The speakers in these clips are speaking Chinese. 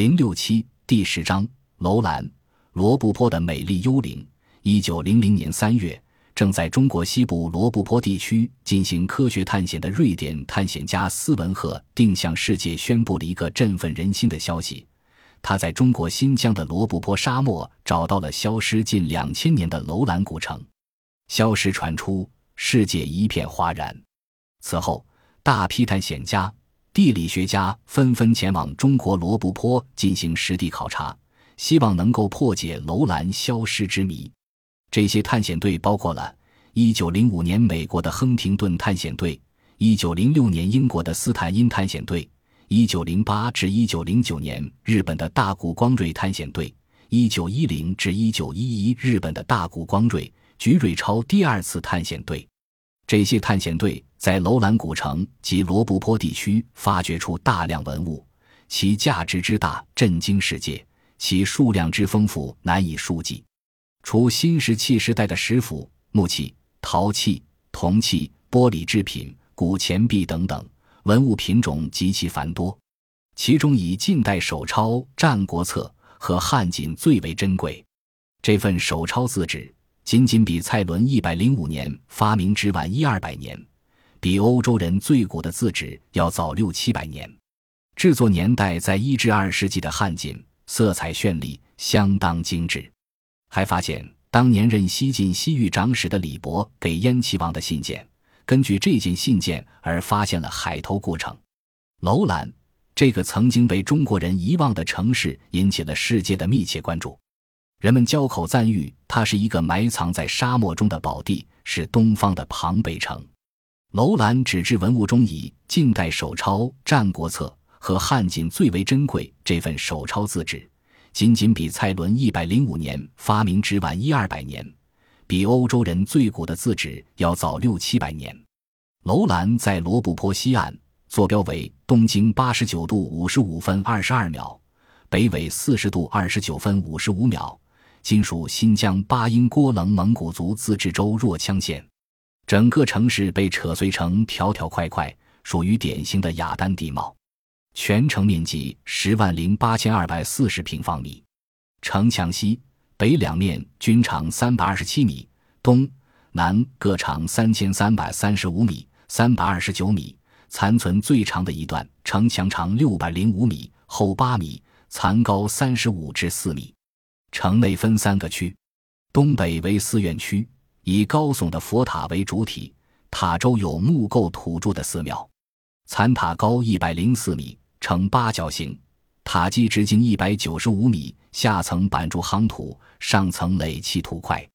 零六七第十章楼兰罗布泊的美丽幽灵。一九零零年三月，正在中国西部罗布泊地区进行科学探险的瑞典探险家斯文赫定向世界宣布了一个振奋人心的消息：他在中国新疆的罗布泊沙漠找到了消失近两千年的楼兰古城。消息传出，世界一片哗然。此后，大批探险家。地理学家纷纷前往中国罗布泊进行实地考察，希望能够破解楼兰消失之谜。这些探险队包括了1905年美国的亨廷顿探险队，1906年英国的斯坦因探险队，1908至1909年日本的大谷光瑞探险队，1910至1911日本的大谷光瑞、菊瑞超第二次探险队。这些探险队在楼兰古城及罗布泊地区发掘出大量文物，其价值之大震惊世界，其数量之丰富难以数计。除新石器时代的石斧、木器、陶器、铜器、玻璃制品、古钱币等等文物品种极其繁多，其中以近代手抄《战国策》和汉锦最为珍贵。这份手抄字纸。仅仅比蔡伦一百零五年发明之晚一二百年，比欧洲人最古的字纸要早六七百年。制作年代在一至二世纪的汉锦，色彩绚丽，相当精致。还发现当年任西晋西域长史的李博给燕齐王的信件，根据这件信件而发现了海头故城楼兰。这个曾经被中国人遗忘的城市，引起了世界的密切关注。人们交口赞誉，它是一个埋藏在沙漠中的宝地，是东方的庞贝城。楼兰纸质文物中，以近代手抄《战国策》和汉锦最为珍贵。这份手抄字纸，仅仅比蔡伦一百零五年发明纸晚一二百年，比欧洲人最古的字纸要早六七百年。楼兰在罗布泊西岸，坐标为东经八十九度五十五分二十二秒，北纬四十度二十九分五十五秒。今属新疆巴音郭楞蒙古族自治州若羌县，整个城市被扯碎成条条块块，属于典型的雅丹地貌。全城面积十万零八千二百四十平方米，城墙西北两面均长三百二十七米，东南各长三千三百三十五米、三百二十九米。残存最长的一段城墙长六百零五米，厚八米，残高三十五至四米。城内分三个区，东北为寺院区，以高耸的佛塔为主体，塔周有木构土筑的寺庙，残塔高一百零四米，呈八角形，塔基直径一百九十五米，下层板筑夯土，上层垒砌土块。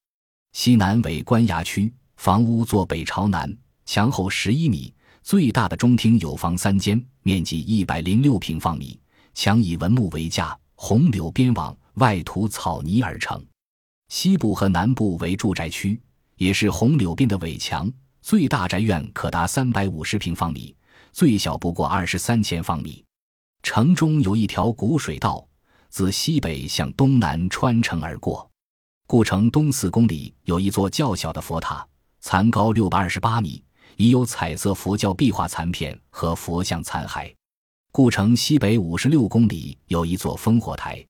西南为官衙区，房屋坐北朝南，墙厚十一米，最大的中厅有房三间，面积一百零六平方米，墙以文木为架，红柳边网。外涂草泥而成，西部和南部为住宅区，也是红柳边的围墙。最大宅院可达三百五十平方米，最小不过二十三千方米。城中有一条古水道，自西北向东南穿城而过。故城东四公里有一座较小的佛塔，残高六百二十八米，已有彩色佛教壁画残片和佛像残骸。故城西北五十六公里有一座烽火台。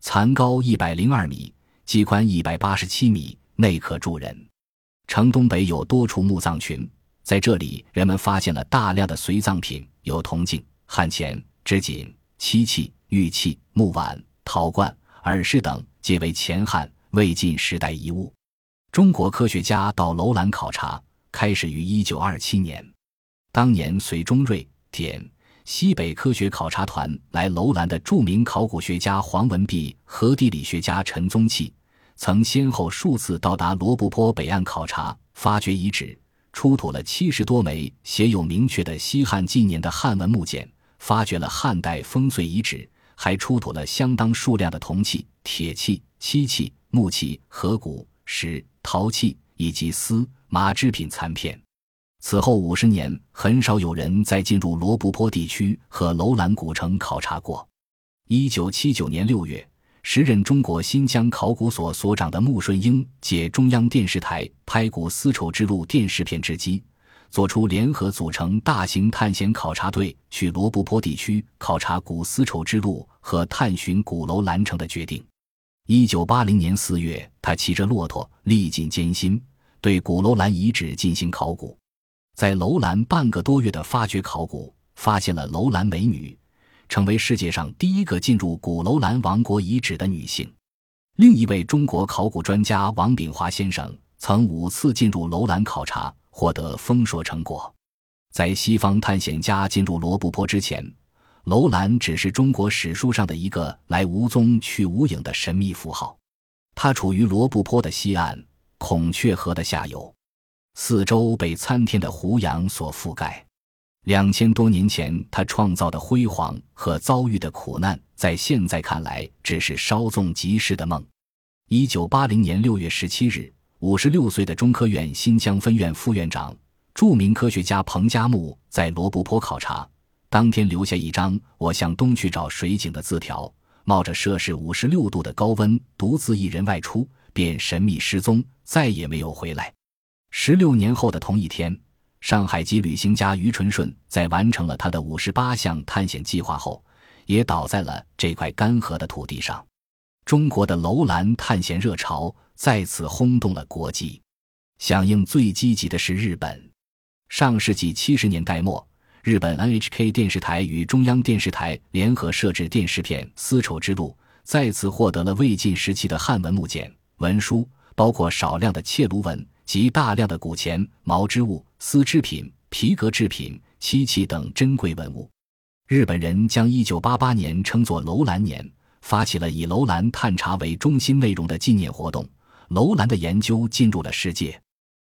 残高一百零二米，基宽一百八十七米，内可住人。城东北有多处墓葬群，在这里人们发现了大量的随葬品，有铜镜、汉钱、织锦、漆器、玉器、木碗、陶罐、耳饰等，皆为前汉、魏晋时代遗物。中国科学家到楼兰考察，开始于一九二七年。当年随中瑞典。西北科学考察团来楼兰的著名考古学家黄文弼和地理学家陈宗器，曾先后数次到达罗布泊北岸考察，发掘遗址，出土了七十多枚写有明确的西汉纪年的汉文木简，发掘了汉代烽燧遗址，还出土了相当数量的铜器、铁器、漆器、木器、河骨、石、陶器以及丝麻制品残片。此后五十年，很少有人再进入罗布泊地区和楼兰古城考察过。一九七九年六月，时任中国新疆考古所所长的穆顺英借中央电视台拍古丝绸之路电视片之机，做出联合组成大型探险考察队去罗布泊地区考察古丝绸之路和探寻古楼兰城的决定。一九八零年四月，他骑着骆驼，历尽艰辛，对古楼兰遗址进行考古。在楼兰半个多月的发掘考古，发现了楼兰美女，成为世界上第一个进入古楼兰王国遗址的女性。另一位中国考古专家王炳华先生曾五次进入楼兰考察，获得丰硕成果。在西方探险家进入罗布泊之前，楼兰只是中国史书上的一个来无踪去无影的神秘符号。它处于罗布泊的西岸，孔雀河的下游，四周被参天的胡杨所覆盖。两千多年前，他创造的辉煌和遭遇的苦难，在现在看来只是稍纵即逝的梦。一九八零年六月十七日，五十六岁的中科院新疆分院副院长、著名科学家彭加木在罗布泊考察，当天留下一张“我向东去找水井”的字条，冒着摄氏五十六度的高温，独自一人外出，便神秘失踪，再也没有回来。十六年后的同一天。上海籍旅行家于纯顺在完成了他的五十八项探险计划后，也倒在了这块干涸的土地上。中国的楼兰探险热潮再次轰动了国际。响应最积极的是日本。上世纪七十年代末，日本 NHK 电视台与中央电视台联合摄制电视片《丝绸之路》，再次获得了魏晋时期的汉文木简文书，包括少量的切卢文。及大量的古钱、毛织物、丝织品、皮革制品、漆器等珍贵文物。日本人将1988年称作楼兰年，发起了以楼兰探查为中心内容的纪念活动。楼兰的研究进入了世界。